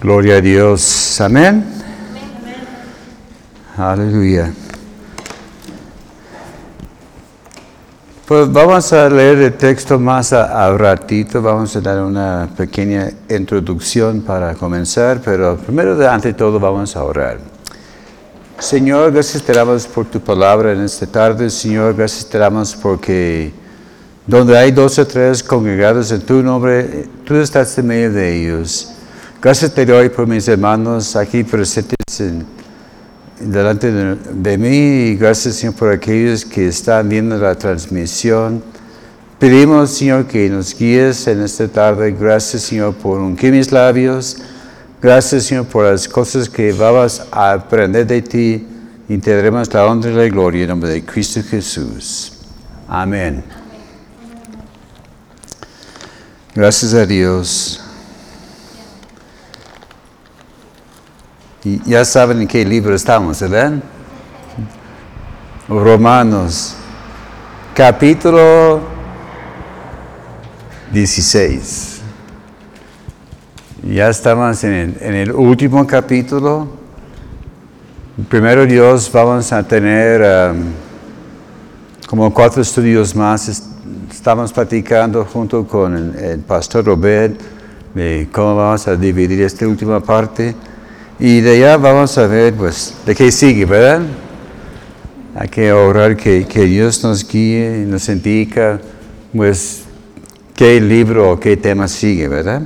Gloria a Dios. Amén. Aleluya. Pues vamos a leer el texto más a, a, ratito, vamos a dar una pequeña introducción para comenzar, pero primero ante todo vamos a orar. Señor, gracias te damos por tu palabra en esta tarde, Señor, gracias te damos porque donde hay dos o tres congregados en tu nombre, tú estás en medio de ellos. Gracias te doy por mis hermanos aquí presentes en, delante de, mí y gracias Señor por aquellos que están viendo la transmisión. Pedimos Señor que nos guíes en esta tarde. Gracias Señor por ungir mis labios. Gracias Señor por las cosas que vamos a aprender de ti y te daremos la honra y la gloria en nombre de Cristo Jesús. Amén. Gracias a Dios. Ya saben en qué libro estamos, ¿verdad? Romanos, capítulo 16. Ya estamos en el, último capítulo. Primero Dios vamos a tener um, como cuatro estudios más. Estamos platicando junto con el pastor Robert de cómo vamos a dividir esta última parte. Y de allá vamos a ver, pues, de qué sigue, ¿verdad? Hay que orar que, que Dios nos guíe y nos indica, pues, qué libro o qué tema sigue, ¿verdad?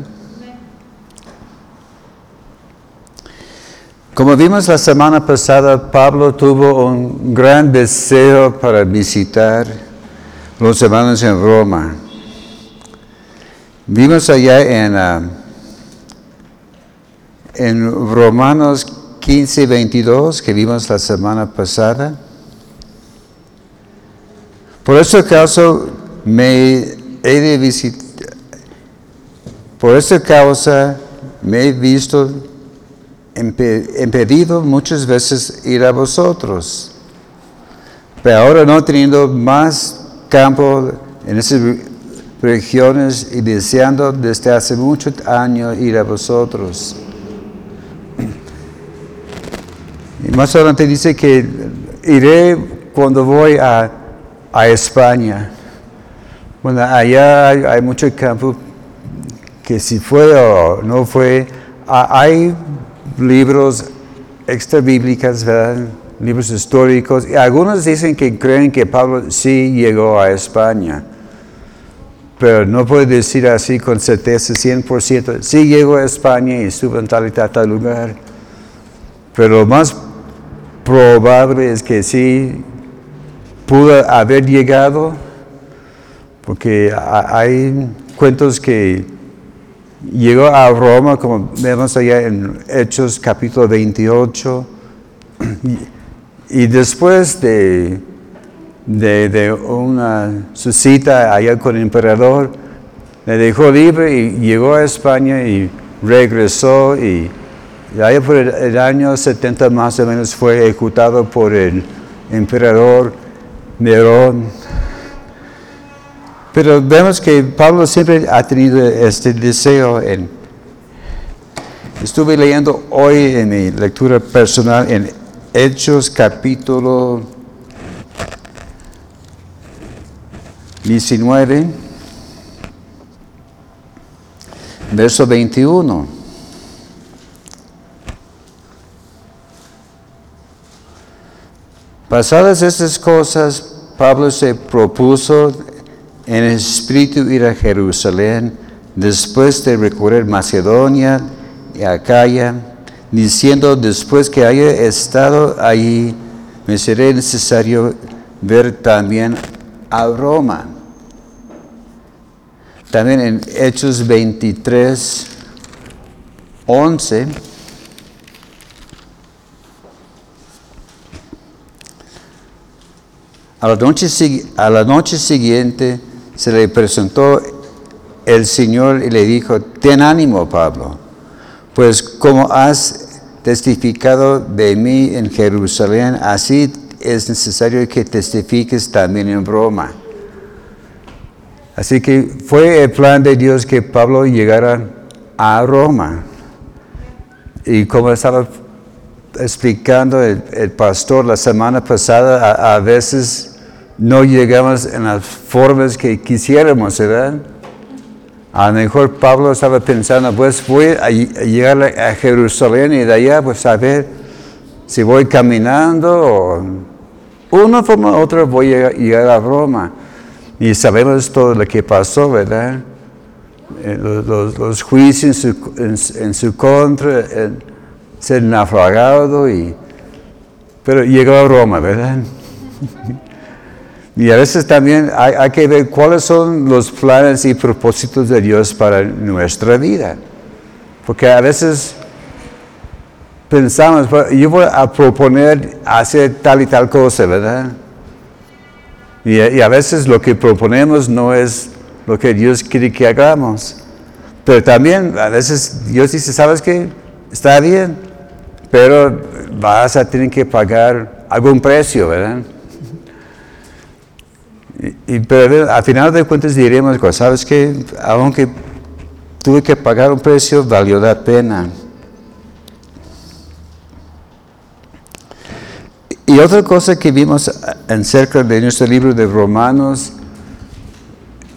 Como vimos la semana pasada, Pablo tuvo un gran deseo para visitar los hermanos en Roma. Vimos allá en... Uh, en Romanos 15, 22, que vimos la semana pasada. Por ese caso me he de visitar, por esa causa me he visto impedido muchas veces ir a vosotros. Pero ahora no teniendo más campo en esas regiones y deseando desde hace muchos años ir a vosotros. Y más adelante dice que iré cuando voy a, a España. Bueno, allá hay, hay, mucho campo que si fue o no fue, hay libros extra bíblicos, ¿verdad? libros históricos, y algunos dicen que creen que Pablo sí llegó a España, pero no puedo decir así con certeza 100%, sí llegó a España y estuvo en tal y tal, tal lugar, pero lo más probable es que sí pudo haber llegado, porque hay cuentos que llegó a Roma, como vemos allá en Hechos capítulo 28, y, después de, de, de, una su cita allá con el emperador, le dejó libre y llegó a España y regresó y allá por el, año 70 más o menos fue ejecutado por el emperador Nerón. Pero vemos que Pablo siempre ha tenido este deseo. Estuve leyendo hoy en mi lectura personal en Hechos capítulo 19, verso 21. Pasadas estas cosas, Pablo se propuso en espíritu ir a Jerusalén después de recorrer Macedonia y Acaya, diciendo después que haya estado allí, me será necesario ver también a Roma. También en Hechos 23, 11. A la, noche, a la noche siguiente se le presentó el Señor y le dijo, ten ánimo, Pablo, pues como has testificado de mí en Jerusalén, así es necesario que testifiques también en Roma. Así que fue el plan de Dios que Pablo llegara a Roma. Y como estaba explicando el, pastor la semana pasada, a veces no llegamos en las formas que quisiéramos, ¿verdad? A lo mejor Pablo estaba pensando, pues voy a, ll- a llegar a Jerusalén y de allá, pues a ver si voy caminando o una forma u otra voy a llegar a Roma. Y sabemos todo lo que pasó, ¿verdad? Eh, Los, juicios en su, en- en contra, el ser naufragado, y, pero llegó a Roma, ¿verdad? Y a veces también hay, hay que ver cuáles son los planes y propósitos de Dios para nuestra vida. Porque a veces pensamos, "Bueno, yo voy a proponer hacer tal y tal cosa, ¿verdad? Y, y a veces lo que proponemos no es lo que Dios quiere que hagamos. Pero también a veces Dios dice, ¿sabes qué? Está bien, pero vas a tener que pagar algún precio, ¿verdad? Y, pero al final de cuentas diremos, ¿sabes qué? Aunque tuve que pagar un precio, valió la pena. Y otra cosa que vimos en cerca de nuestro libro de Romanos,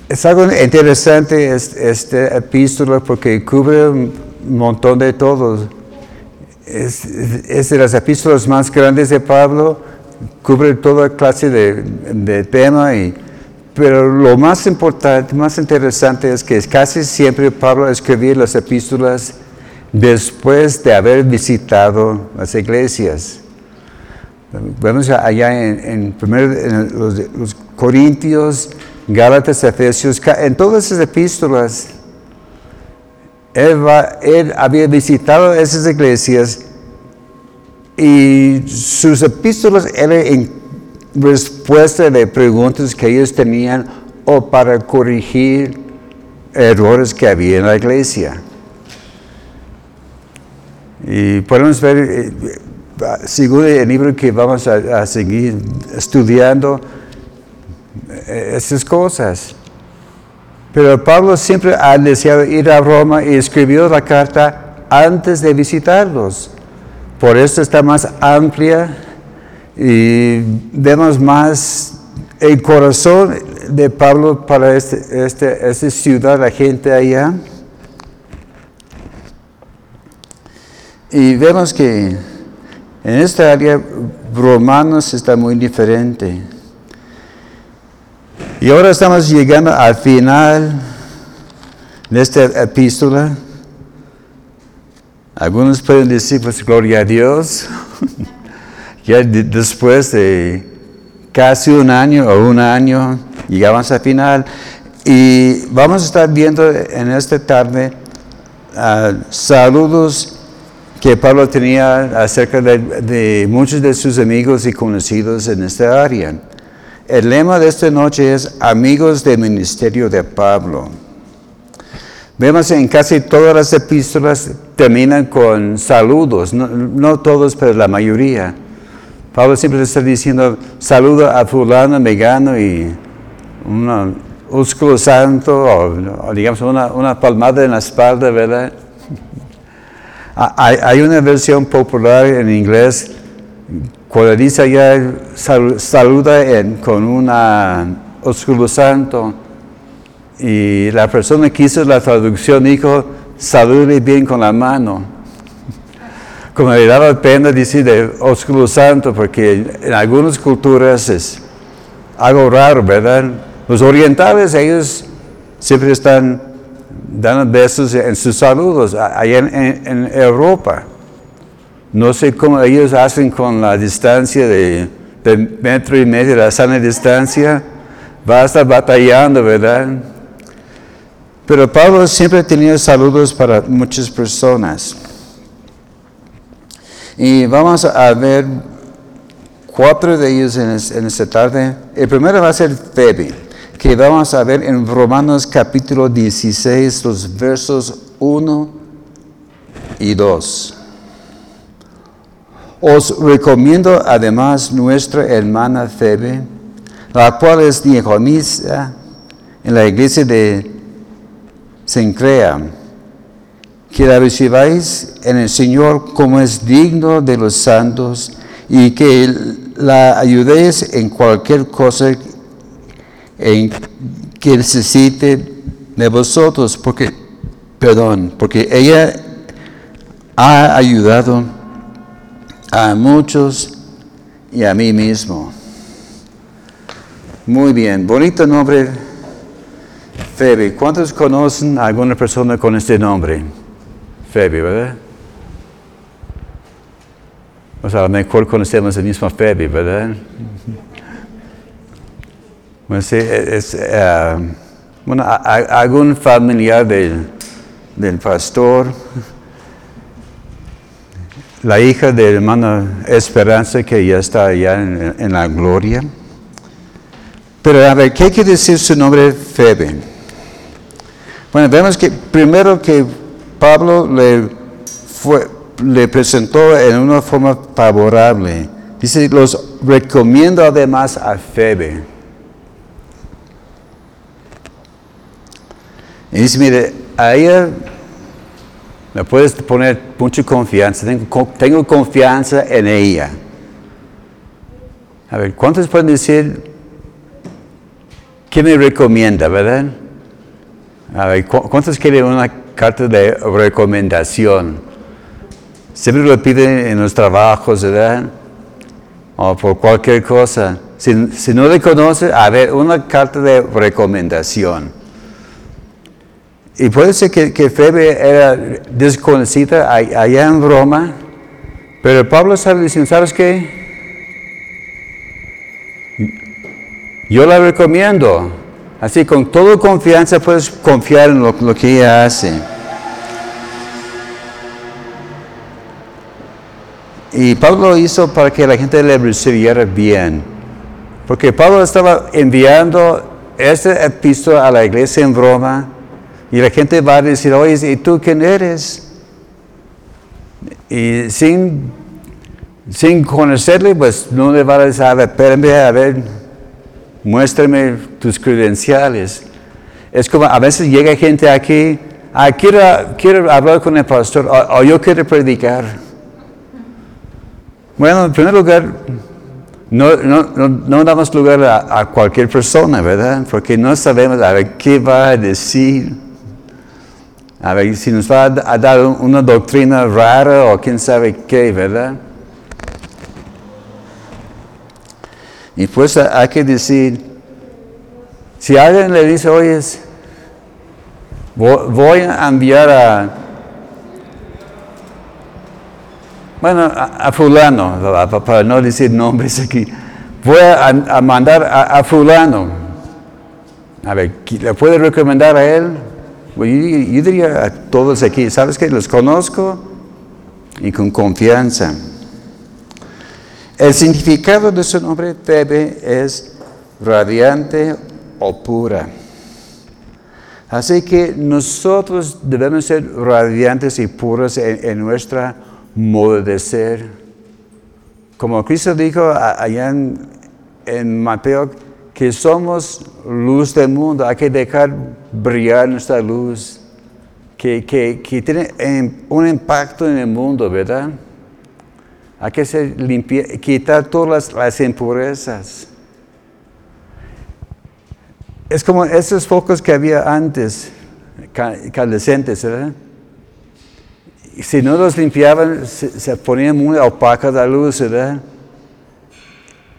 es algo interesante es- esta epístola porque cubre un montón de todo. Es, es de las epístolas más grandes de Pablo, cubre toda clase de, de tema, y, pero lo más importante, más interesante es que casi siempre Pablo escribía las epístolas después de haber visitado las iglesias. Vemos allá en, en, primero en los, los Corintios, Gálatas, Efesios, en todas esas epístolas, él, va- él había visitado esas iglesias y sus epístolas eran en respuesta de preguntas que ellos tenían o para corregir errores que había en la iglesia. Y podemos ver, eh, según el libro que vamos a, a seguir estudiando, eh, esas cosas. Pero Pablo siempre ha deseado ir a Roma y escribió la carta antes de visitarlos. Por eso está más amplia y vemos más el corazón de Pablo para este, este- esta ciudad, la gente allá. Y vemos que en esta área Romanos está muy diferente. Y ahora estamos llegando al final de esta epístola. Algunos pueden decir, pues gloria a Dios. ya de- después de casi un año o un año, llegamos al final. Y vamos a estar viendo en esta tarde ah, saludos que Pablo tenía acerca de, de muchos de sus amigos y conocidos en esta área. El lema de esta noche es Amigos de Ministerio de Pablo. Vemos en casi todas las epístolas terminan con saludos, no, no todos, pero la mayoría. Pablo siempre está diciendo saludo a fulano, megano y un ósculo santo o, digamos una, una palmada en la espalda, ¿verdad? Ah, Hay, una versión popular en inglés cuando dice sal- saluda con una ósculo santo y la persona que hizo la traducción dijo salude bien con la mano. Como le daba pena decir de ósculo santo porque en algunas culturas es algo raro, ¿verdad? Los orientales ellos siempre están dando besos en sus saludos allá en Europa. No sé cómo ellos hacen con la distancia de, de metro y medio, la sana distancia. Va a estar batallando, ¿verdad? Pero Pablo siempre tenía saludos para muchas personas. Y vamos a ver cuatro de ellos en esta tarde. El primero va a ser Febe, que vamos a ver en Romanos capítulo 16, los versos 1 y 2. Os recomiendo además nuestra hermana Febe, la cual es diaconisa en la iglesia de Sencrea, que la recibáis en el Señor como es digno de los santos y que la ayudéis en cualquier cosa en que necesite de vosotros, porque, perdón, porque ella ha ayudado a muchos y a mí mismo. Muy bien, bonito nombre, Febe. ¿Cuántos conocen a alguna persona con este nombre? Febe, ¿verdad? O sea, mejor conocemos el mismo Febe, ¿verdad? Bueno, es, bueno, algún familiar del, del pastor, la hija de hermana Esperanza que ya está allá en, en la gloria. Pero a ver, ¿qué quiere decir su nombre Febe? Bueno, vemos que primero que Pablo le, fue, le presentó en una forma favorable. Dice, los recomiendo además a Febe. Y dice, mire, a ella me puedes poner mucha confianza, tengo, confianza en ella. A ver, ¿cuántos pueden decir, ¿Qué me recomienda, verdad? A ver, ¿cuántos quieren una carta de recomendación? Siempre lo piden en los trabajos, ¿verdad? O por cualquier cosa. Si, no le conoce, a ver, una carta de recomendación. Y puede ser que, que Febe era desconocida allá en Roma, pero Pablo estaba diciendo, ¿sabes qué? Yo la recomiendo. Así, con toda confianza puedes confiar en lo, que ella hace. Y Pablo lo hizo para que la gente le recibiera bien. Porque Pablo estaba enviando este epístola a la iglesia en Roma y la gente va a decir, oye, ¿y tú quién eres? Y sin, sin conocerle, pues no le va a decir, a ver, a ver, muéstrame tus credenciales. Es como a veces llega gente aquí, ah, quiero, hablar con el pastor o, yo quiero predicar. Bueno, en primer lugar, no, no, damos lugar a, cualquier persona, ¿verdad? Porque no sabemos a ver qué va a decir. A ver si nos va a dar una doctrina rara o quién sabe qué, ¿verdad? Y pues hay que decir, si alguien le dice, oye, voy a enviar a, bueno, a, fulano, para no decir nombres aquí, voy a, mandar a, fulano. A ver, ¿le puede recomendar a él? yo, yo diría a todos aquí, ¿sabes que Los conozco y con confianza. El significado de su nombre Febe es radiante o pura. Así que nosotros debemos ser radiantes y puros en, nuestra modo de ser. Como Cristo dijo allá en, Mateo, que somos luz del mundo, hay que dejar brillar nuestra luz, que, que tiene un impacto en el mundo, ¿verdad? Hay que ser quitar todas las, impurezas. Es como esos focos que había antes, candescentes, ¿verdad? si no los limpiaban, se, ponía muy opaca la luz, ¿verdad?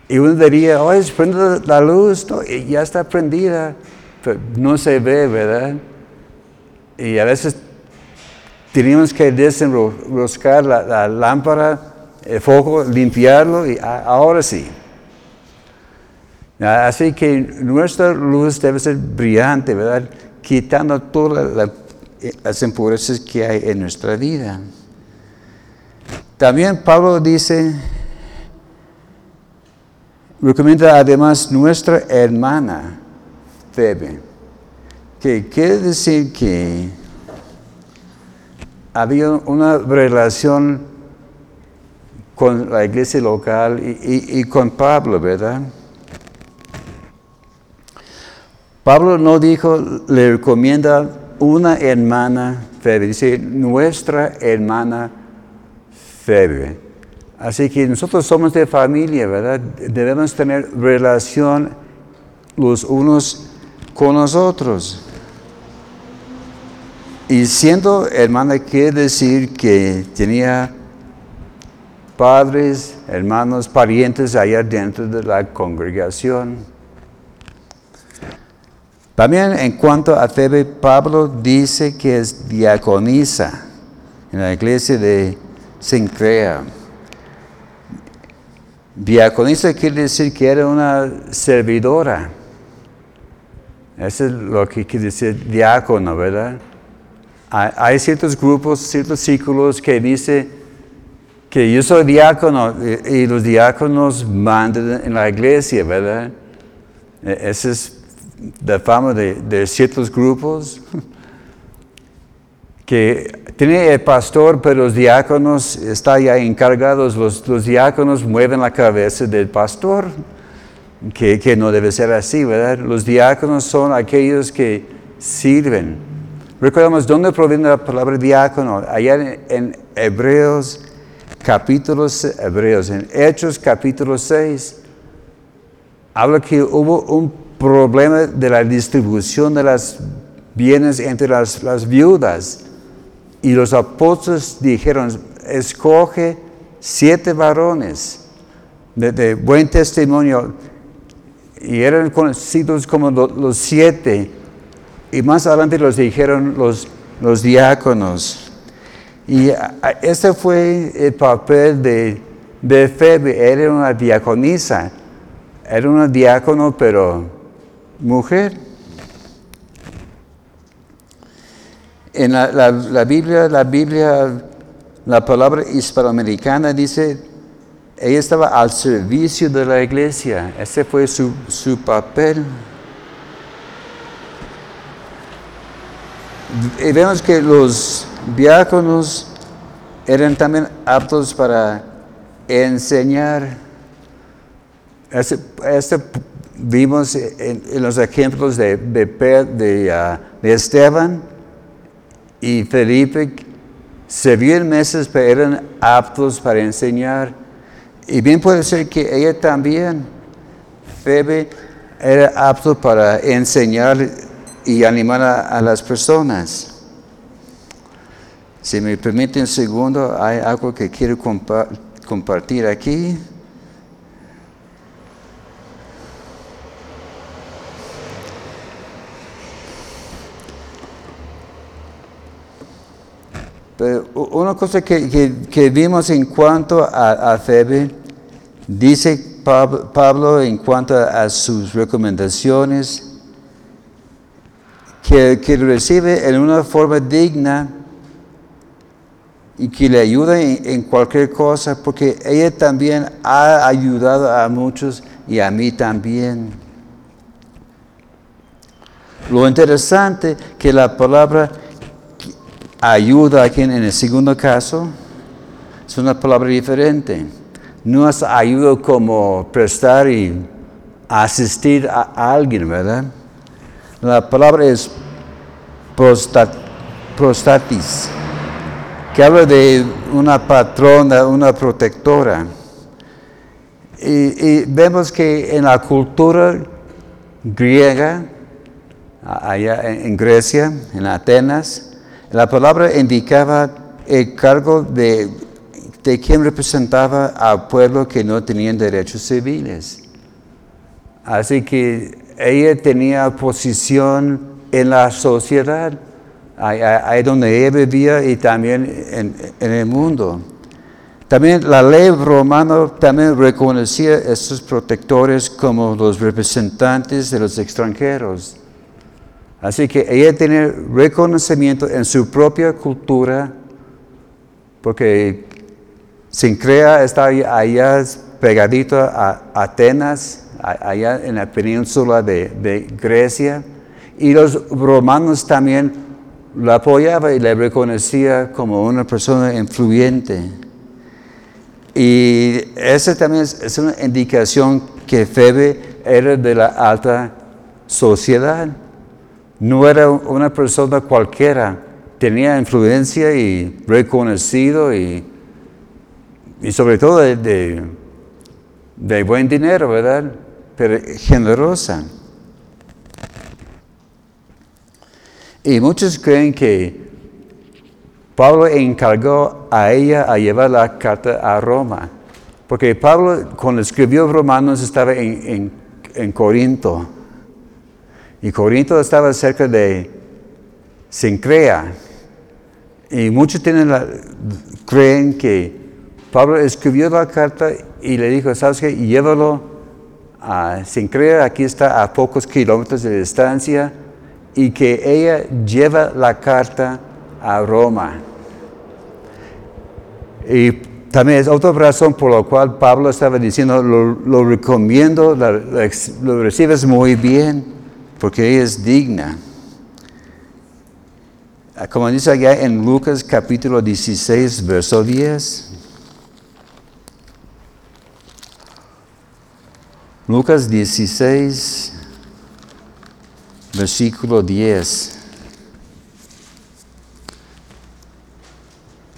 Y uno diría, oye, prende la luz, ya está prendida, pero no se ve, ¿verdad? Y a veces teníamos que desenroscar la lámpara el foco, limpiarlo y ahora sí. Así que nuestra luz debe ser brillante, ¿verdad? Quitando todas las impurezas que hay en nuestra vida. También Pablo dice, recomienda además nuestra hermana, Febe, que quiere decir que había una relación con la iglesia local y, con Pablo, ¿verdad? Pablo no dijo, le recomienda una hermana Febe, dice nuestra hermana Febe. Así que nosotros somos de familia, ¿verdad? Debemos tener relación los unos con los otros. Y siendo hermana quiere decir que tenía padres, hermanos, parientes allá dentro de la congregación. También en cuanto a Febe, Pablo dice que es diaconisa en la iglesia de Sincrea. Diaconisa quiere decir que era una servidora. Eso es lo que quiere decir diácono, ¿verdad? Hay ciertos grupos, ciertos círculos que dicen que yo soy diácono y, los diáconos mandan en la iglesia, ¿verdad? E, esa es la fama de, ciertos grupos. que tiene el pastor, pero los diáconos están ya encargados, los, diáconos mueven la cabeza del pastor, que, no debe ser así, ¿verdad? Los diáconos son aquellos que sirven. Recordamos dónde proviene la palabra diácono, allá en Hebreos capítulos Hebreos, en Hechos capítulo 6, habla que hubo un problema de la distribución de las bienes entre las, viudas. Y los apóstoles dijeron, escoge siete varones de, buen testimonio. Y eran conocidos como los, siete. Y más adelante los dijeron los, los diáconos. Y ese fue el papel de, de Febe, era una diaconisa, era una diácono pero mujer. En la, Biblia, la Biblia, la palabra hispanoamericana dice, ella estaba al servicio de la iglesia, ese fue su, su papel. Y vemos que los diáconos eran también aptos para enseñar. Este, vimos en, los ejemplos de, de, ah, de, Esteban y Felipe, se vieron meses, pero eran aptos para enseñar. Y bien puede ser que ella también, Febe, era apto para enseñar y animar a las personas. Si me permite un segundo, hay algo que quiero compartir aquí. Una cosa que, vimos en cuanto a, a Febe, dice Pablo, en cuanto a, sus recomendaciones, que, que recibe en una forma digna y que le ayuda en, cualquier cosa, porque ella también ha ayudado a muchos y a mí también. Lo interesante que la palabra ayuda aquí en el segundo caso es una palabra diferente. No es ayuda como prestar y asistir a alguien, ¿verdad? La palabra es prostatis que habla de una patrona, una protectora. Y, vemos que en la cultura griega, allá en Grecia, en Atenas, la palabra indicaba el cargo de, de quien representaba al pueblo que no tenían derechos civiles. Así que ella tenía posición en la sociedad ahí, donde ella vivía y también en, el mundo. También la ley romana también reconocía a estos protectores como los representantes de los extranjeros. Así que ella tiene reconocimiento en su propia cultura, porque Sincrea está allá pegadito a Atenas, allá en la península de Grecia, y los romanos también lo apoyaba y le reconocía como una persona influyente. Y esa también es, una indicación que Febe era de la alta sociedad. no era una persona cualquiera, tenía influencia y reconocido y, y sobre todo de, de, buen dinero, ¿verdad? Pero generosa. Y muchos creen que Pablo encargó a ella a llevar la carta a Roma, porque Pablo cuando escribió Romanos estaba en, en Corinto, y Corinto estaba cerca de Sincrea, y muchos tienen creen que Pablo escribió la carta y le dijo, ¿sabes qué? Llévalo a Sincrea, aquí está a pocos kilómetros de distancia, y que ella lleva la carta a Roma. Y también es otra razón por la cual Pablo estaba diciendo, lo, recomiendo, lo recibes muy bien, porque ella es digna. Ah, como dice allá en Lucas capítulo 16, verso 10. Lucas 16, versículo 10.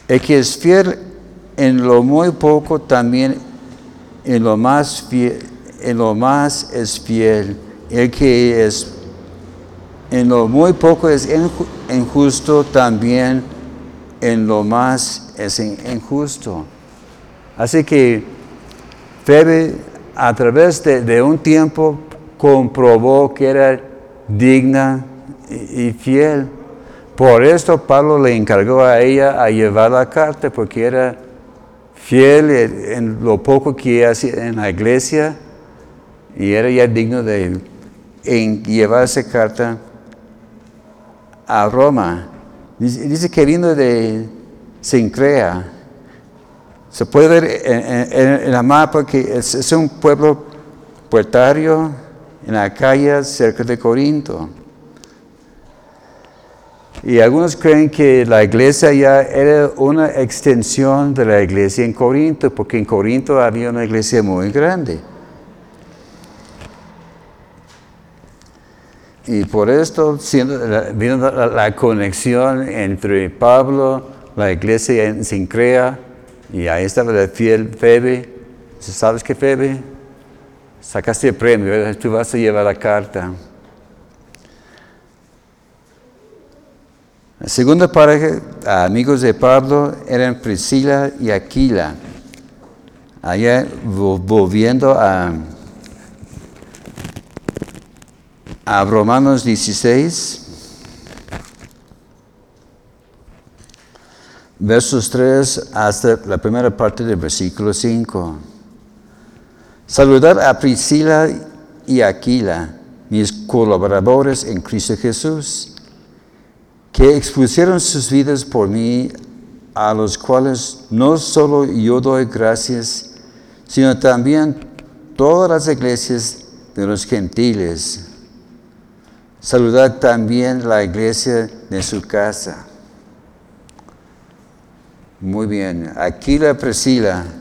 El que es fiel en lo muy poco, también en lo más, en lo más es fiel. El que es en lo muy poco es injusto, también en lo más es injusto. Así que Febe a través de, un tiempo comprobó que era digna y, fiel. Por esto Pablo le encargó a ella a llevar la carta, porque era fiel en lo poco que hacía en la iglesia y era ya digno de llevar esa carta a Roma. Dice, que vino de Sincrea. Se puede ver en, la mapa que es, un pueblo puertario en calle cerca de Corinto. Y algunos creen que la iglesia ya era una extensión de la iglesia en Corinto, porque en Corinto había una iglesia muy grande. Y por esto siendo la, conexión entre Pablo, la iglesia en Sincrea, y ahí estaba la fiel Febe. ¿Sabes qué, Febe? Sacaste el premio, tú vas a llevar la carta. La segunda pareja, amigos de Pablo, eran Priscila y Aquila. Allá volviendo a a Romanos 16, versos 3 hasta la primera parte del versículo 5. Saludar a Priscila y Aquila, mis colaboradores en Cristo Jesús, que expusieron sus vidas por mí, a los cuales no solo yo doy gracias, sino también todas las iglesias de los gentiles Saludar también la iglesia de su casa. Muy bien. Aquí la Priscila.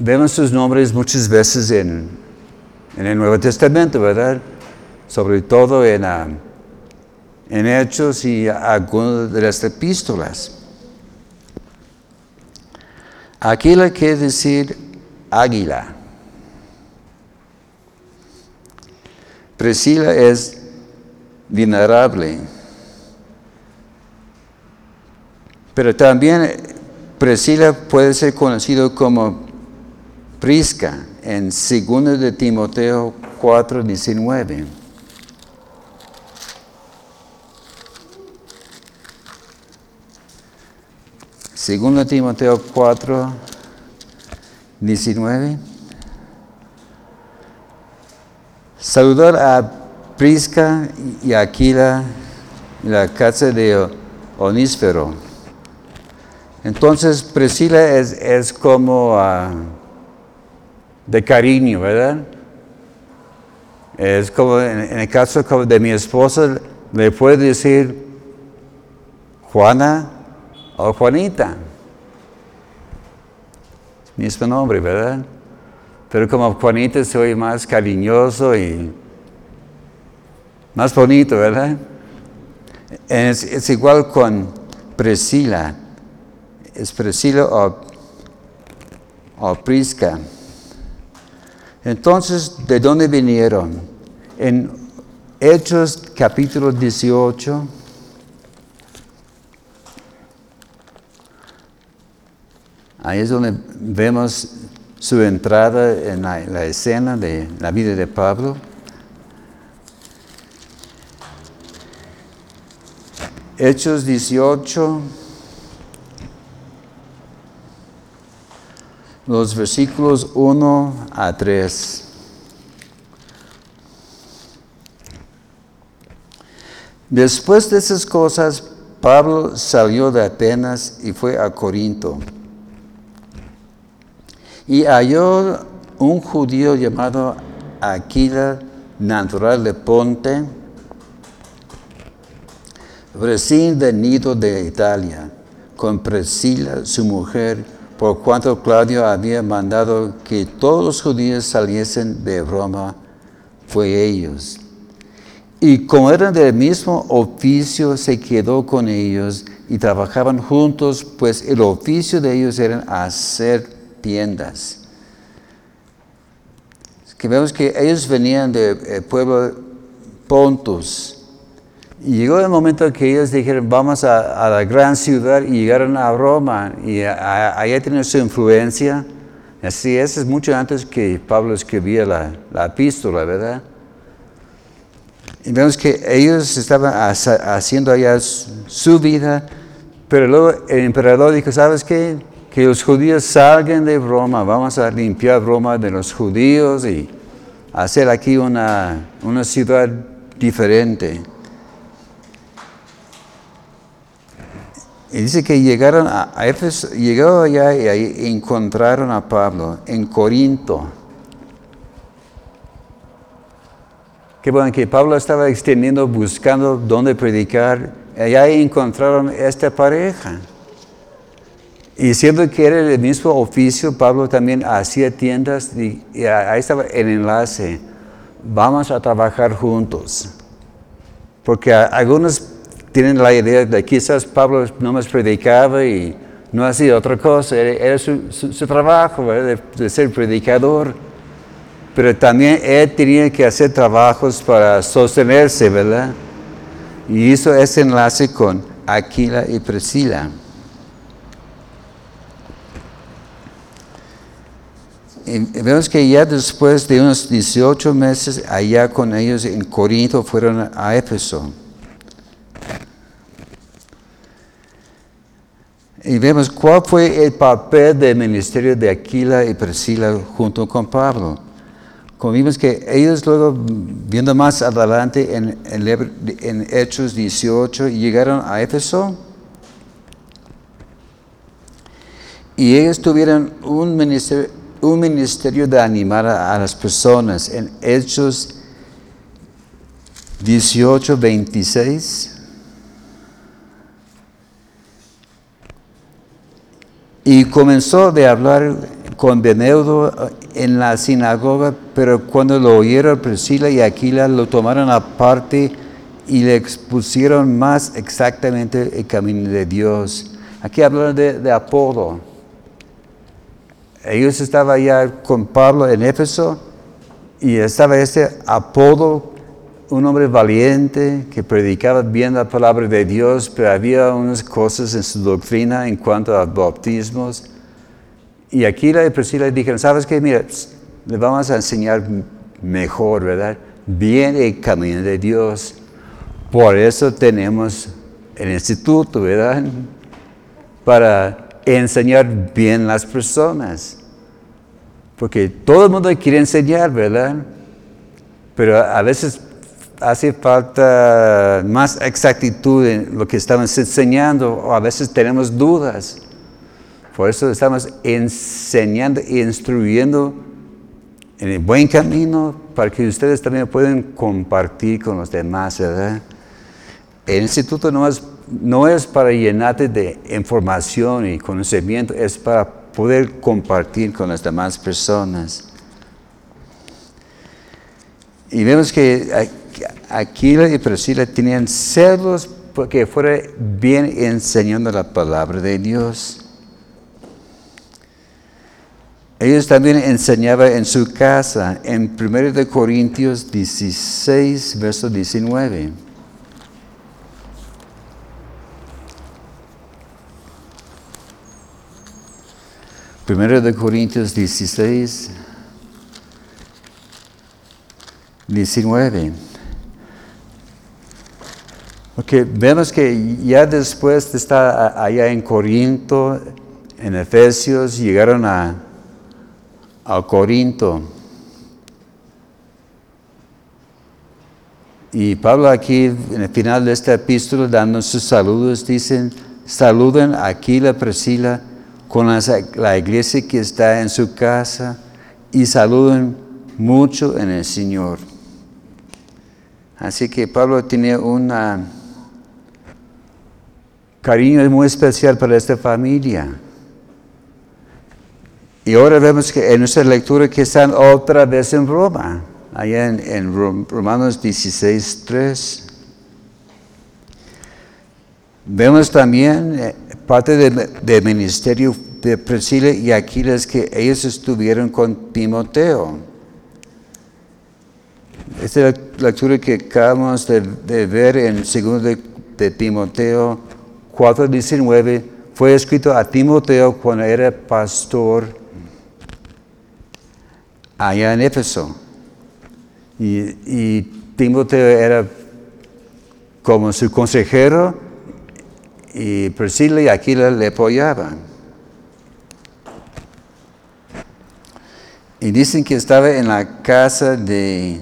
Vemos sus nombres muchas veces en, el Nuevo Testamento, ¿verdad? Sobre todo en, ah, en Hechos y algunas de las epístolas. Aquila quiere decir águila. Priscila es vulnerable. Pero también Priscila puede ser conocido como Prisca en 2 de Timoteo 4, 19. Segundo Timoteo 4, 19. Saludar a Prisca y Aquila en la casa de Onísfero. Entonces, Priscila es, como ah, de cariño, ¿verdad? Es como en, el caso de mi esposa, le puedo decir Juana o Juanita. Mismo nombre, ¿verdad? Pero como Juanita soy más cariñoso y más bonito, ¿verdad? Es, igual con Priscila. Es Priscila o, o Prisca. Entonces, ¿de dónde vinieron? En Hechos capítulo 18. Ahí es donde vemos su entrada en la, escena de la vida de Pablo. Hechos 18, los versículos 1 a 3. Después de esas cosas, Pablo salió de Atenas y fue a Corinto. Y halló un judío llamado Aquila, natural de Ponte, recién venido de Italia, con Priscila, su mujer, por cuanto Claudio había mandado que todos los judíos saliesen de Roma, fue ellos. Y como eran del mismo oficio, se quedó con ellos y trabajaban juntos, pues el oficio de ellos era hacer tiendas. que vemos que ellos venían del eh, pueblo Pontus. Llegó el momento que ellos dijeron, vamos a, la gran ciudad y llegaron a Roma. Y allá tienen su influencia. Así es, mucho antes que Pablo escribía la, la epístola, ¿verdad? Y vemos que ellos estaban haciendo allá su vida, pero luego el emperador dijo, ¿sabes qué? que los judíos salgan de Roma, vamos a limpiar Roma de los judíos y hacer aquí una, ciudad diferente. Y dice que llegaron a, Éfeso, llegó allá y ahí encontraron a Pablo en Corinto. Qué bueno que Pablo estaba extendiendo, buscando dónde predicar. Allá encontraron esta pareja. Y siendo que era el mismo oficio, Pablo también hacía tiendas y, ahí estaba el enlace. Vamos a trabajar juntos. Porque algunos tienen la idea de que quizás Pablo no más predicaba y no hacía otra cosa, era, su, trabajo de, ser predicador. Pero también él tenía que hacer trabajos para sostenerse, ¿verdad? Y hizo ese enlace con Aquila y Priscila. vemos que ya después de unos 18 meses allá con ellos en Corinto fueron a Éfeso. Y vemos cuál fue el papel del ministerio de Aquila y Priscila junto con Pablo. Como vimos que ellos luego, viendo más adelante en, Hechos 18, llegaron a Éfeso. Y ellos tuvieron un ministerio, un ministerio de animar a, las personas. En Hechos 18, 26. Y comenzó de hablar con Beneudo en la sinagoga, pero cuando lo oyeron Priscila y Aquila lo tomaron aparte y le expusieron más exactamente el camino de Dios. Aquí hablan de, de Apolo ellos estaban ya con Pablo en Éfeso y estaba este apodo, un hombre valiente que predicaba bien la palabra de Dios, pero había unas cosas en su doctrina en cuanto a bautismos. Y aquí la Priscila dijeron, ¿sabes qué? Mira, le vamos a enseñar mejor, ¿verdad? Bien el camino de Dios. Por eso tenemos el instituto, ¿verdad? Para enseñar bien las personas. Porque todo el mundo quiere enseñar, ¿verdad? Pero a veces hace falta más exactitud en lo que estamos enseñando o a veces tenemos dudas. Por eso estamos enseñando e instruyendo en el buen camino para que ustedes también puedan compartir con los demás. El instituto no es no es para llenarte de información y conocimiento, es para poder compartir con las demás personas. Y vemos que Aquila y Priscila tenían celos porque fuera bien enseñando la palabra de Dios. Ellos también enseñaban en su casa, en 1 Corintios 16, verso 19. Primero de Corintios 16, 19. Porque vemos que ya después de estar allá en Corinto, en Efesios, llegaron a, a Corinto. Y Pablo aquí, en el final de esta epístola, dando sus saludos, dicen, saluden a Aquila, Priscila, con la iglesia que está en su casa y saluden mucho en el Señor. Así que Pablo tiene un cariño muy especial para esta familia. Y ahora vemos que en nuestra lectura que están otra vez en Roma, allá en, Romanos 16, 3. Vemos también eh, parte del ministerio de Priscila y Aquiles que ellos estuvieron con Timoteo. Esta es la lectura que acabamos de, ver en 2 de, de Timoteo 4:19. Fue escrito a Timoteo cuando era pastor allá en Éfeso. Y, Timoteo era como su consejero y Priscila y Aquila le apoyaban. Y dicen que estaba en la casa de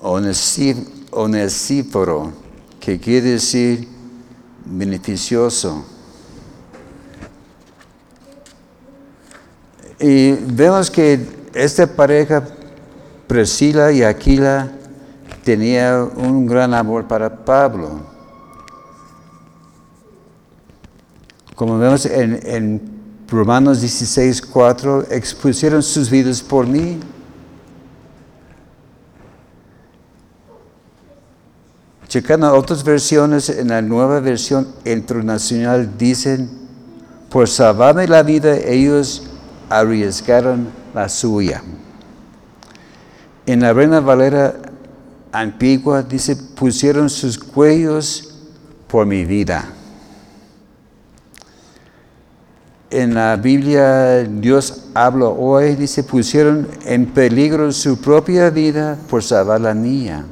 Onesíforo, que quiere decir beneficioso. Y vemos que esta pareja, Priscila y Aquila, tenía un gran amor para Pablo. Como vemos en, Romanos 16, 4, expusieron sus vidas por mí. Checando otras versiones, en la nueva versión internacional dicen, por salvarme la vida ellos arriesgaron la suya. En la Reina Valera antigua dice, pusieron sus cuellos por mi vida. En la Biblia Dios habla hoy, dice, pusieron en peligro su propia vida por salvar la mía.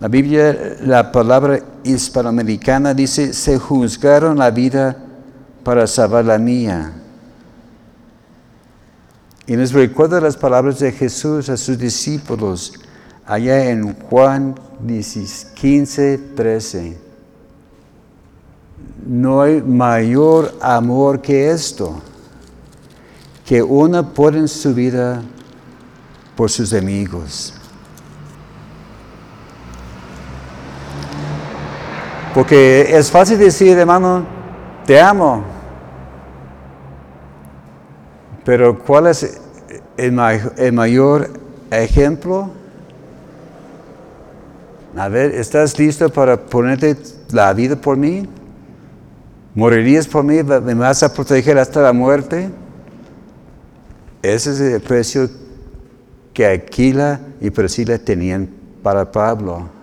La Biblia, la palabra hispanoamericana dice, se juzgaron la vida para salvar la mía. Y nos recuerda las palabras de Jesús a sus discípulos allá en Juan 15, 13. No hay mayor amor que esto, que uno pone su vida por sus amigos. Porque es fácil decir, hermano, te amo, pero ¿cuál es el, mayor ejemplo? A ver, ¿estás listo para ponerte la vida por mí? ¿Morirías por mí? ¿Me vas a proteger hasta la muerte? Ese es el precio que Aquila y Priscila tenían para Pablo.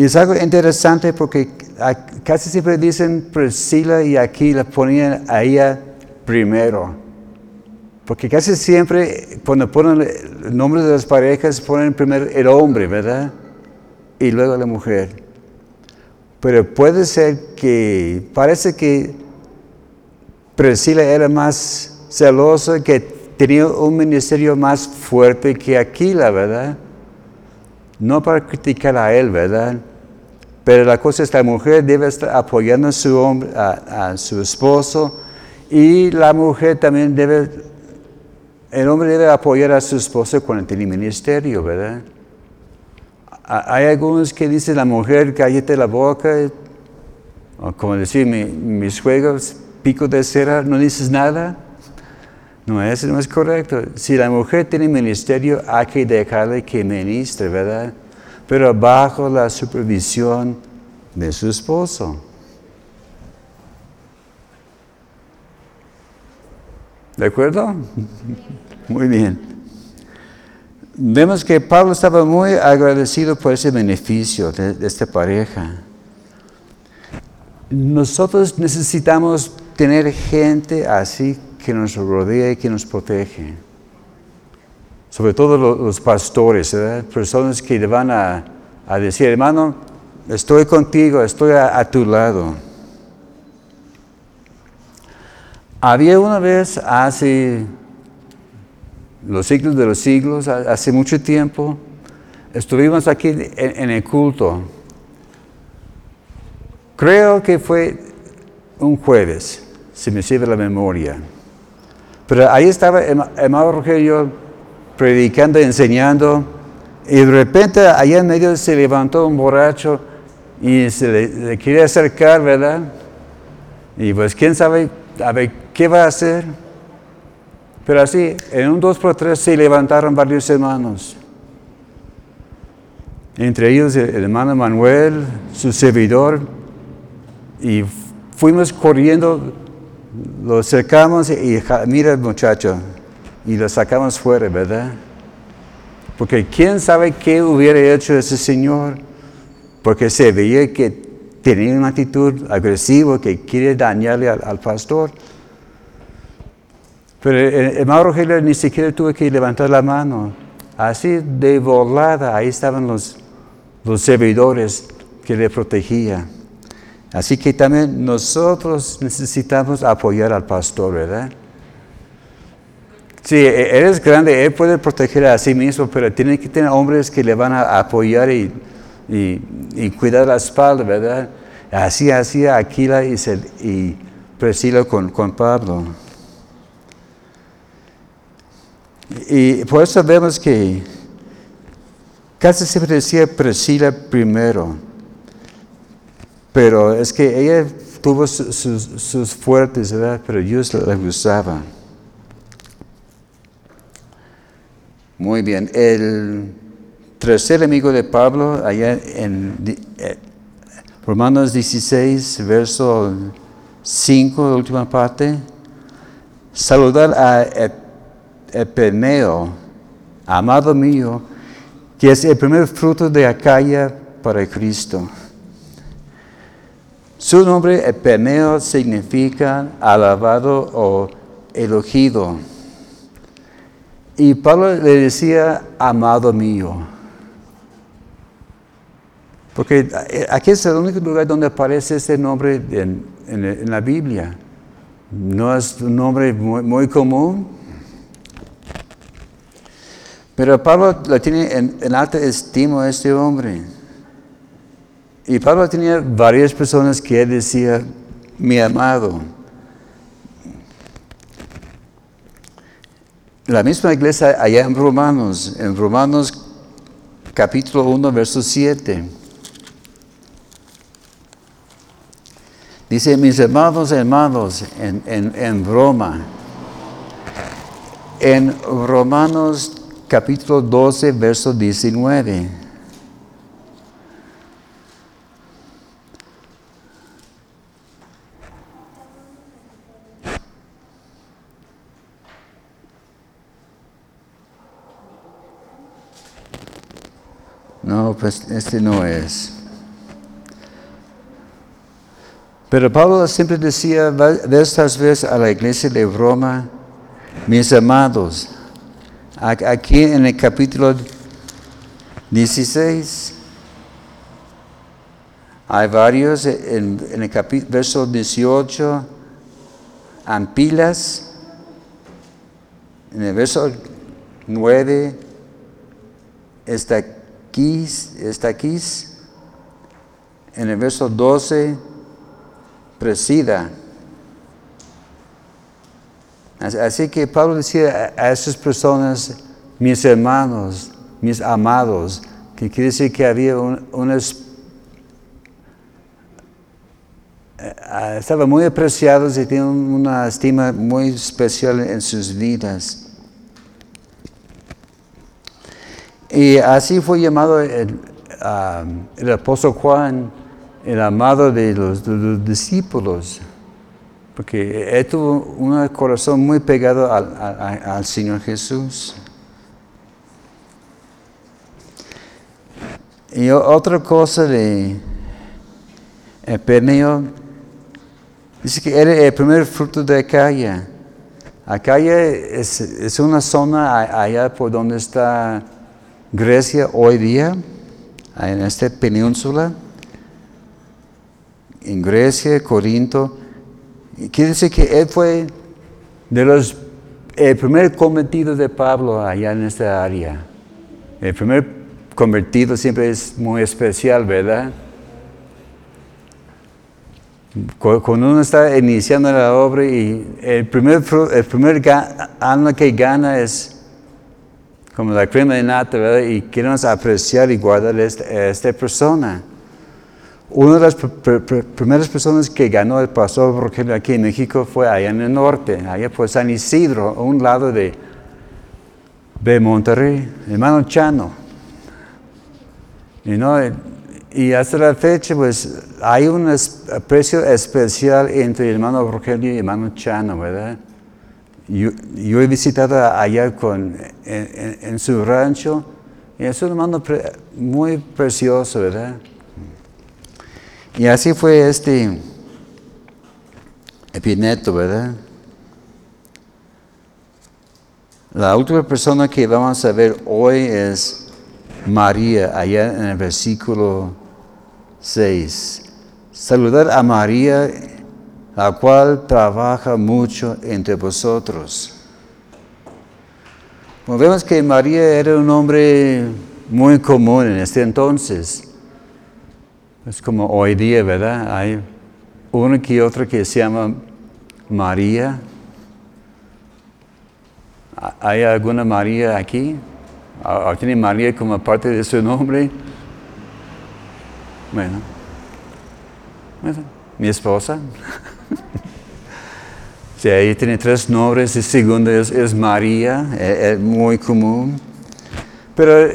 Y es algo interesante porque casi siempre dicen Priscila y Aquila ponían a ella primero. Porque casi siempre cuando ponen el nombre de las parejas ponen primero el hombre, ¿verdad? Y luego la mujer. Pero puede ser que parece que Priscila era más celosa, que tenía un ministerio más fuerte que Aquila, ¿verdad? No para criticar a él, ¿verdad? Pero la cosa es que la mujer debe estar apoyando a su, hombre, a su esposo y la mujer también debe, el hombre debe apoyar a su esposa cuando tiene ministerio, ¿verdad? Hay algunos que dicen la mujer, cállate la boca, o como decir mi, mis juegos, pico de cera, no dices nada. No, eso no es correcto. Si la mujer tiene ministerio, hay que dejarle que ministre, ¿verdad? Pero bajo la supervisión de su esposo. ¿De acuerdo? Muy bien. Vemos que Pablo estaba muy agradecido por ese beneficio de, esta pareja. Nosotros necesitamos tener gente así que nos rodea y que nos protege. Sobre todo los, pastores, personas que le van a, decir, hermano, estoy contigo, estoy a tu lado. Había una vez hace los siglos de los siglos, hace mucho tiempo, estuvimos aquí en, el culto. Creo que fue un jueves, si me sirve la memoria. Pero ahí estaba hermano Rogelio predicando, enseñando, y de repente allá en medio se levantó un borracho y se le quería acercar, ¿verdad? Y pues quién sabe a ver qué va a hacer. Pero así, en un dos por tres se levantaron varios hermanos. Entre ellos el hermano Manuel, su servidor, y fuimos corriendo, lo acercamos y mira el muchacho, y lo sacamos fuera, ¿verdad? Porque quién sabe qué hubiera hecho ese señor, porque se veía que tenía una actitud agresiva que quiere dañarle al, pastor. Pero el hermano ni siquiera tuvo que levantar la mano. Así de volada, ahí estaban los, los servidores que le protegían. Así que también nosotros necesitamos apoyar al pastor, ¿verdad? Sí, e, él es grande, él puede proteger a sí mismo, pero tiene que tener hombres que le van a apoyar y y, cuidar la espalda, ¿verdad? Así hacía Aquila y, y Priscila con, con Pablo. Y por eso vemos que casi siempre decía Priscila primero, pero es que ella tuvo sus, fuertes, ¿verdad? Pero Dios la usaba. Muy bien, el tercer amigo de Pablo, allá en eh, Romanos 16, verso 5, la última parte, saludar a Epeneo, amado mío, que es el primer fruto de Acaya para Cristo. Su nombre Epeneo significa alabado o elogido. Y Pablo le decía, amado mío. Porque eh, aquí es el único lugar donde aparece ese nombre en, la Biblia. No es un nombre muy, común. Pero Pablo lo tiene en, alta estima este hombre. Y Pablo tenía varias personas que él decía, mi amado. La misma iglesia allá en Romanos, en Romanos capítulo 1, verso 7. Dice, mis hermanos, hermanos, en, en, en Roma, en Romanos capítulo 12, verso 19. No, pues este no es. Pero Pablo siempre decía de estas veces a la iglesia de Roma, mis amados, aquí en el capítulo 16, hay varios, en, el verso 18, Ampilas, en el verso 9, está aquí, está aquí, en el verso 12, presida. Así que Pablo decía a esas personas, mis hermanos, mis amados, que quiere decir que había una eh, estaban muy apreciados y tenían una estima muy especial en sus vidas. Y así fue llamado el, ah, el apóstol Juan, el amado de los, discípulos, porque él tuvo un corazón muy pegado al, Señor Jesús. Y otra cosa de Eperneo, dice que era el primer fruto de Acaya. Acaya es, es una zona allá por donde está Grecia hoy día, en esta península, en Grecia, Corinto, quiere decir que él fue de los, el primer convertido de Pablo allá en esta área. El primer convertido siempre es muy especial, ¿verdad? Cuando uno está iniciando la obra y el primer, el primer alma que gana es como la crema de nata, ¿verdad? Y queremos apreciar y guardar a esta, persona. Una de las primeras personas que ganó el pastor Rogelio aquí en México fue allá en el norte, allá por San Isidro, a un lado de, de Monterrey, hermano Chano. Y, y hasta la fecha, pues hay un aprecio especial entre el hermano Rogelio y el hermano Chano, ¿verdad? Yo, he visitado allá con, en, su rancho y es un hermano muy precioso, ¿verdad? Y así fue este Epineto, ¿verdad? La última persona que vamos a ver hoy es María, allá en el versículo 6. Saludar a María la cual trabaja mucho entre vosotros. vemos que María era un hombre muy común en este entonces. Es como hoy día, ¿verdad? Hay uno que otro que se llama María. ¿Hay alguna María aquí? ¿Tiene María como parte de su nombre? Bueno, mi esposa. Sí, ahí tiene tres nombres, el segundo es, María, es, muy común. Pero,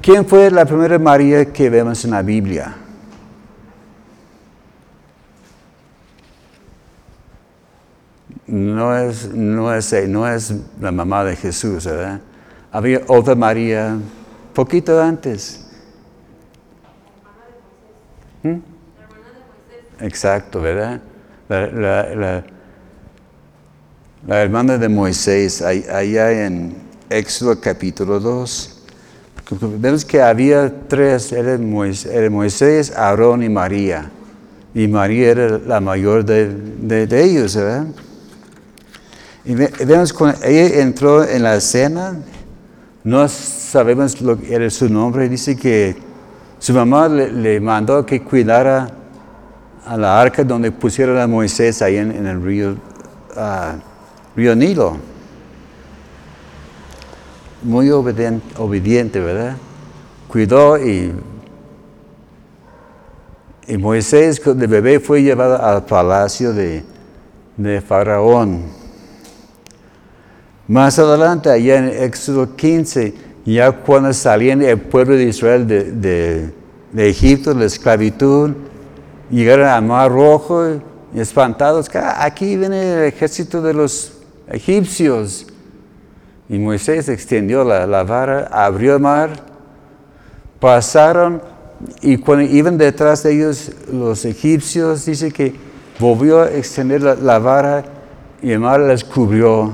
¿quién fue la primera María que vemos en la Biblia? No es, no es, no es la mamá de Jesús, ¿verdad? Había otra María poquito antes. ¿Mm? Exacto, ¿verdad? La, hermana de Moisés, allá en Éxodo capítulo 2. Vemos que había tres, era Moisés, Aarón y María. Y María era la mayor de, ellos, ¿verdad? Y vemos cuando ella entró en la escena, no sabemos lo que era su nombre, dice que su mamá le, mandó que cuidara a la arca donde pusieron a Moisés ahí en, el río. Ah, Río Nilo. Muy obediente, ¿verdad? Cuidó y, y Moisés de bebé fue llevado al palacio de, Faraón. Más adelante, allá en Éxodo 15, ya cuando salían el pueblo de Israel de, de Egipto, la esclavitud, llegaron al Mar Rojo y espantados, ah, aquí viene el ejército de los egipcios. Y Moisés extendió la, vara, abrió el mar, pasaron y cuando iban detrás de ellos los egipcios, dice que volvió a extender la, vara y el mar les cubrió.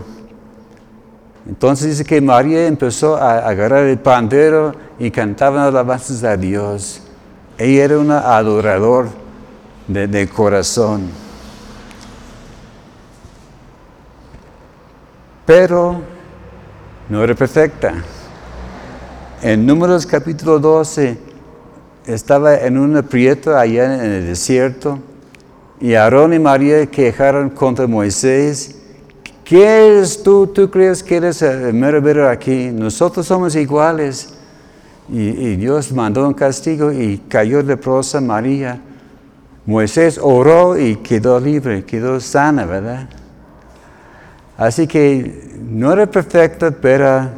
Entonces dice que María empezó a agarrar el pandero y cantaban alabanzas a Dios. Ella era una adorador de corazón. pero no era perfecta. En Números capítulo 12 estaba en un aprieto allá en el desierto y Aarón y María quejaron contra Moisés. ¿Qué eres tú? ¿Tú crees que eres el mero aquí? Nosotros somos iguales. Y, y, Dios mandó un castigo y cayó leprosa María. Moisés oró y quedó libre, quedó sana, ¿verdad? Así que no era perfecta, pero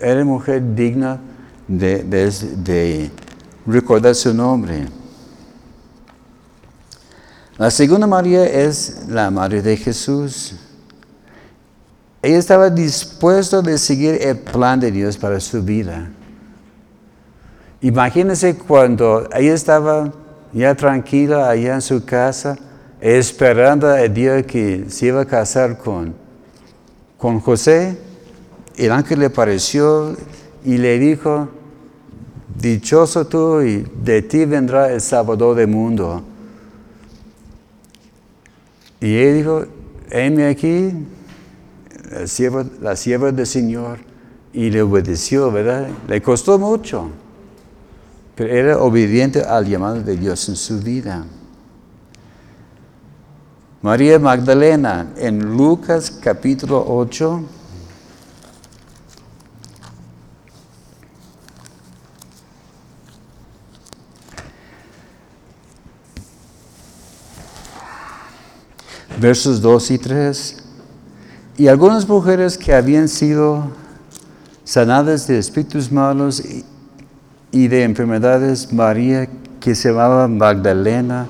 era mujer digna de, de recordar su nombre. La segunda María es la Madre de Jesús. Ella estaba dispuesta a seguir el plan de Dios para su vida. Imagínense cuando ella estaba ya tranquila allá en su casa, esperando el día que se iba a casar con, con José, el ángel le apareció y le dijo, dichoso tú y de ti vendrá el Salvador del mundo. Y él dijo, heme aquí, la la sierva del Señor, y le obedeció, ¿verdad? Le costó mucho, pero era obediente al llamado de Dios en su vida. María Magdalena, en Lucas capítulo 8, versos 2 y 3. Y algunas mujeres que habían sido sanadas de espíritus malos de enfermedades, María, que se llamaba Magdalena,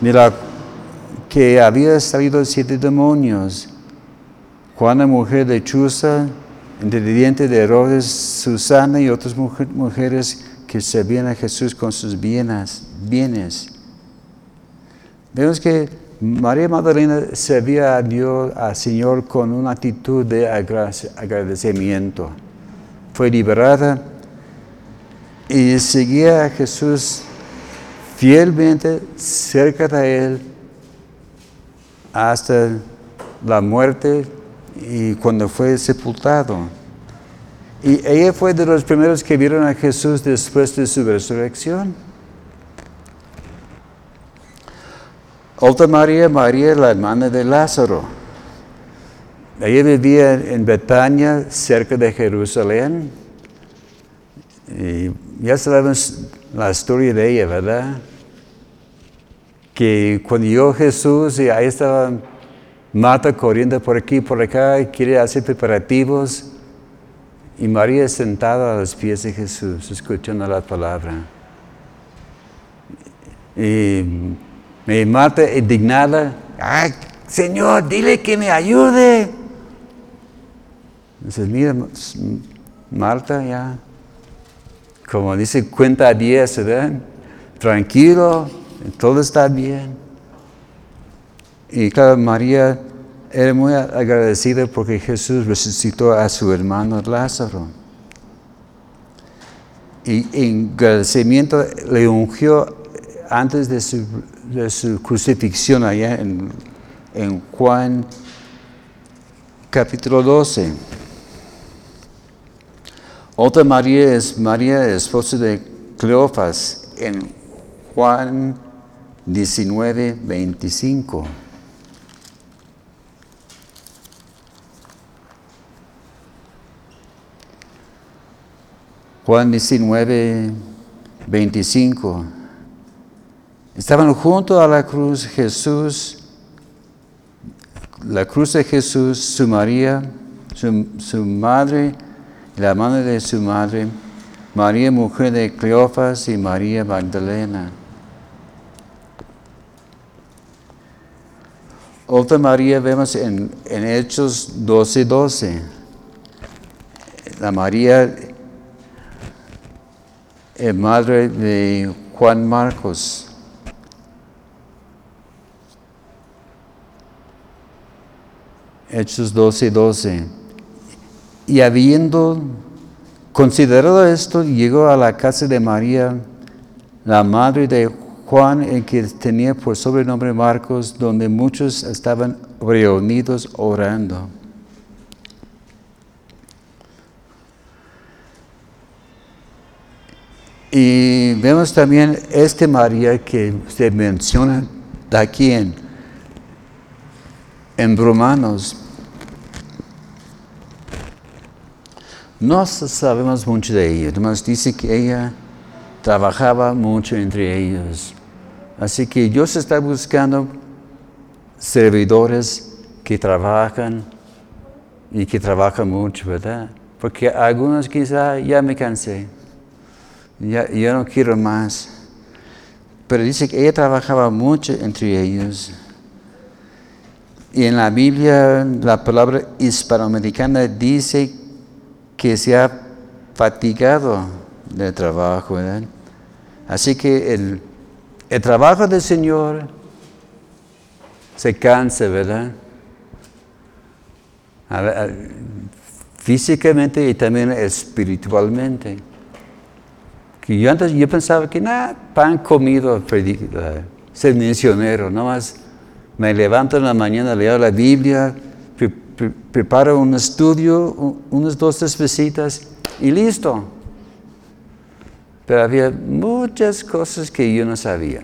mira, que había salido siete demonios, Juana, mujer de Chuza, ingrediente de Herodes, Susana y otras mujeres que servían a Jesús con sus bienes. bienes. Vemos que María Magdalena servía a Dios, al Señor, con una actitud de agradecimiento. Fue liberada y seguía a Jesús fielmente cerca de Él hasta la muerte y cuando fue sepultado. Y ella fue de los primeros que vieron a Jesús después de su resurrección. Otra María, María, la hermana de Lázaro. Ella vivía en Betania, cerca de Jerusalén. Ya sabemos la historia de ella, ¿verdad? Que cuando llegó Jesús y ahí estaba Marta corriendo por aquí, por acá, quiere hacer preparativos. Y María sentada a los pies de Jesús, escuchando la palabra. Y me mata indignada. Ay, Señor, dile que me ayude. Dice, mira, Marta ya, como dice, cuenta a diez, ¿verdad? Tranquilo, todo está bien. Y claro, María era muy agradecida porque Jesús resucitó a su hermano Lázaro. Y en agradecimiento le ungió antes de su de su crucifixión allá en, Juan capítulo 12. Otra María es María, esposa de Cleofas, en Juan 19, 25. Juan 19, 25. Estaban junto a la cruz Jesús, la cruz de Jesús, su María, su, madre, la madre de su madre, María, mujer de Cleofas y María Magdalena. Otra María vemos en, en Hechos 12, 12. La María, eh, madre de Juan Marcos. Hechos 12, 12. Y habiendo considerado esto, llegó a la casa de María, la madre de Juan, el que tenía por sobrenombre Marcos, donde muchos estaban reunidos orando. Y vemos también este María que se menciona aquí en, en Romanos No sabemos mucho de ella, además dice que ella trabajaba mucho entre ellos. Así que Dios está buscando servidores que trabajan y que trabajan mucho, ¿verdad? Porque algunos quizá ya me cansé, ya, ya no quiero más. Pero dice que ella trabajaba mucho entre ellos. Y en la Biblia la palabra hispanoamericana dice que se ha fatigado del trabajo. ¿verdad? Así que el, el trabajo del Señor se cansa, ¿verdad? Físicamente y también espiritualmente. Que yo antes yo pensaba que nada, pan comido, ser misionero, nada más me levanto en la mañana, leo la Biblia, preparo un estudio, unas dos, tres visitas y listo. Pero había muchas cosas que yo no sabía.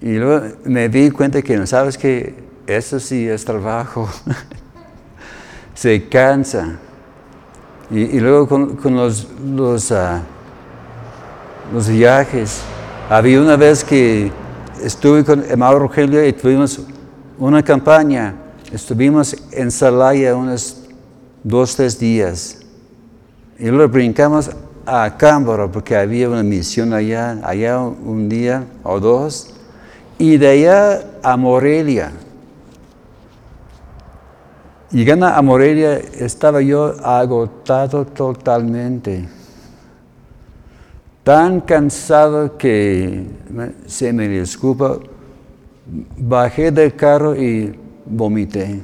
Y luego me di cuenta que no sabes que eso sí es trabajo. Se cansa. Y, luego con, los, los, ah, los viajes. Había una vez que estuve con Emmanuel Rogelio y tuvimos una campaña. Estuvimos en Salaya unos dos, tres días. Y luego brincamos a Cámbaro porque había una misión allá, allá un día o dos. Y de allá a Morelia. Llegando a Morelia estaba yo agotado totalmente tan cansado que se me disculpa, bajé del carro y vomité.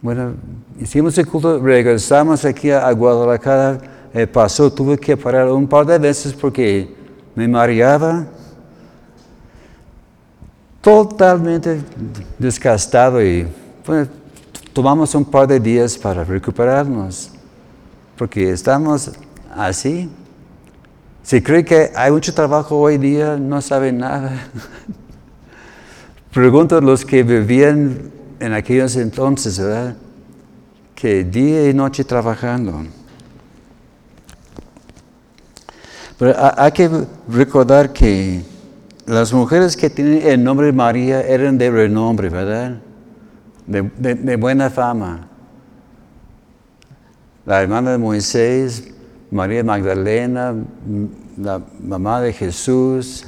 Bueno, hicimos el culto, regresamos aquí a Guadalajara, eh, pasó, tuve que parar un par de veces porque me mareaba, totalmente desgastado y tomamos un par de días para recuperarnos, porque estamos así. Si cree que hay mucho trabajo hoy día, no sabe nada. Pregunto a los que vivían en aquellos entonces, ¿verdad? Que día y noche trabajando. Pero hay que recordar que las mujeres que tienen el nombre de María eran de renombre, ¿verdad? de buena fama. La hermana de Moisés, María Magdalena, la mamá de Jesús.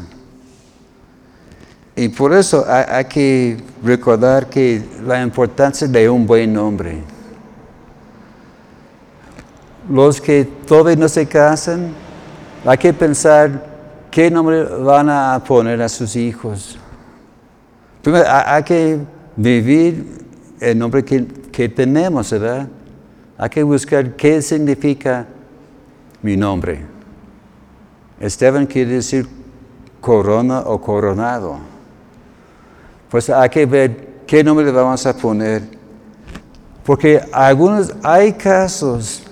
Y por eso hay, que recordar que la importancia de un buen nombre. Los que todavía no se casan, hay que pensar qué nombre van a poner a sus hijos. Primero, hay que vivir el nombre que, que tenemos, ¿verdad? Hay que buscar qué significa mi nombre. Esteban quiere decir corona o coronado. Pues hay que ver qué nombre le vamos a poner. Porque algunos, hay casos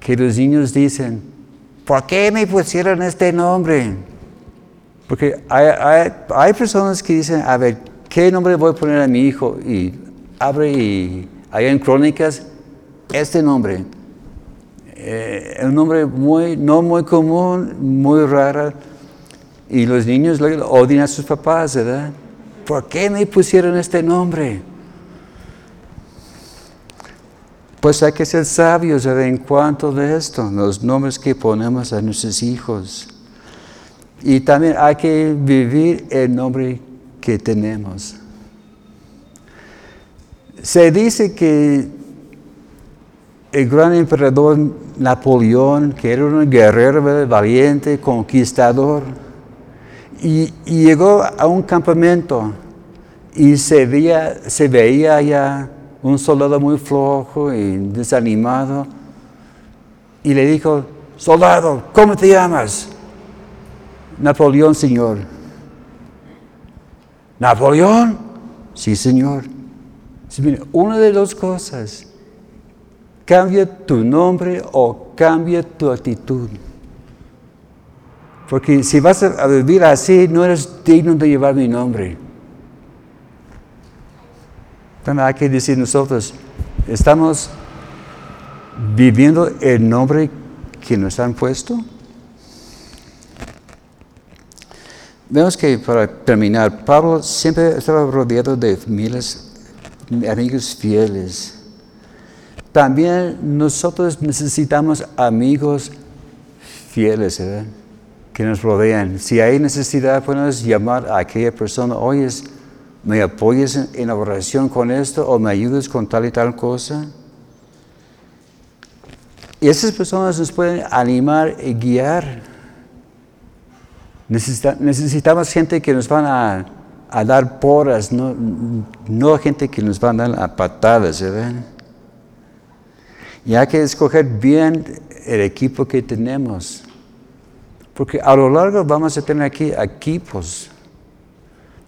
que los niños dicen, ¿por qué me pusieron este nombre? Porque hay, hay, personas que dicen, a ver, ¿qué nombre voy a poner a mi hijo? Y abre y hay en crónicas este nombre eh, un nombre muy, no muy común, muy raro, y los niños odian a sus papás, ¿verdad? ¿Por qué me pusieron este nombre? Pues hay que ser sabios en cuanto de esto, los nombres que ponemos a nuestros hijos. Y también hay que vivir el nombre que tenemos. Se dice que el gran emperador Napoleón, que era un guerrero valiente, conquistador, y, llegó a un campamento y se veía, allá un soldado muy flojo y desanimado, y le dijo, soldado, ¿cómo te llamas? Napoleón, señor. ¿Napoleón? Sí, señor. Una de dos cosas Cambia tu nombre o cambia tu actitud. Porque si vas a vivir así, no eres digno de llevar mi nombre. También hay que decir nosotros, estamos viviendo el nombre que nos han puesto. vemos que para terminar, Pablo siempre estaba rodeado de miles, amigos fieles. También nosotros necesitamos amigos fieles, ¿verdad? que nos rodean. Si hay necesidad, podemos llamar a aquella persona, oye, ¿me apoyas en la oración con esto o me ayudas con tal y tal cosa? Y esas personas nos pueden animar y guiar. necesitamos gente que nos van a, dar poras, no, no gente que nos van a dar a patadas, ¿verdad? Y hay que escoger bien el equipo que tenemos. Porque a lo largo vamos a tener aquí equipos.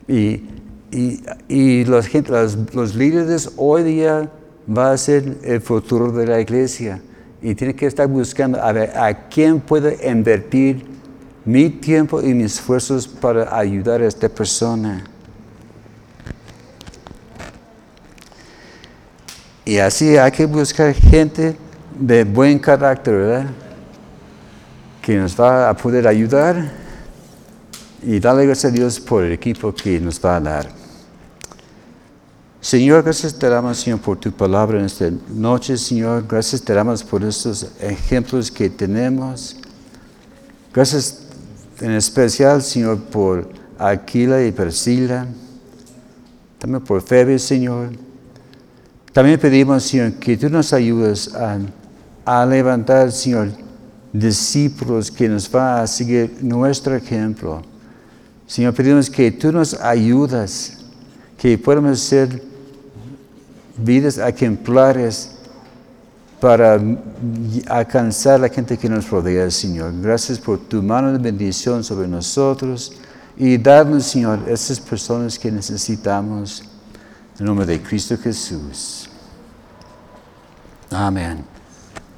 Y, los, los, líderes hoy día va a ser el futuro de la iglesia. Y tiene que estar buscando a ver a quién puede invertir mi tiempo y mis esfuerzos para ayudar a esta persona. Y así hay que buscar gente de buen carácter, ¿verdad? que nos va a poder ayudar y darle gracias a Dios por el equipo que nos va a dar. Señor, gracias te damos, Señor, por tu palabra en esta noche, Señor. Gracias te damos por estos ejemplos que tenemos. Gracias en especial, Señor, por Aquila y Persila. También por Febe, Señor. También pedimos, Señor, que tú nos ayudes a, a levantar, Señor, discípulos que nos va a seguir nuestro ejemplo. Señor, pedimos que tú nos ayudas, que podamos ser vidas ejemplares para alcanzar a la gente que nos rodea, Señor. Gracias por tu mano de bendición sobre nosotros y darnos, Señor, esas personas que necesitamos. En nombre de Cristo Jesús. Amén.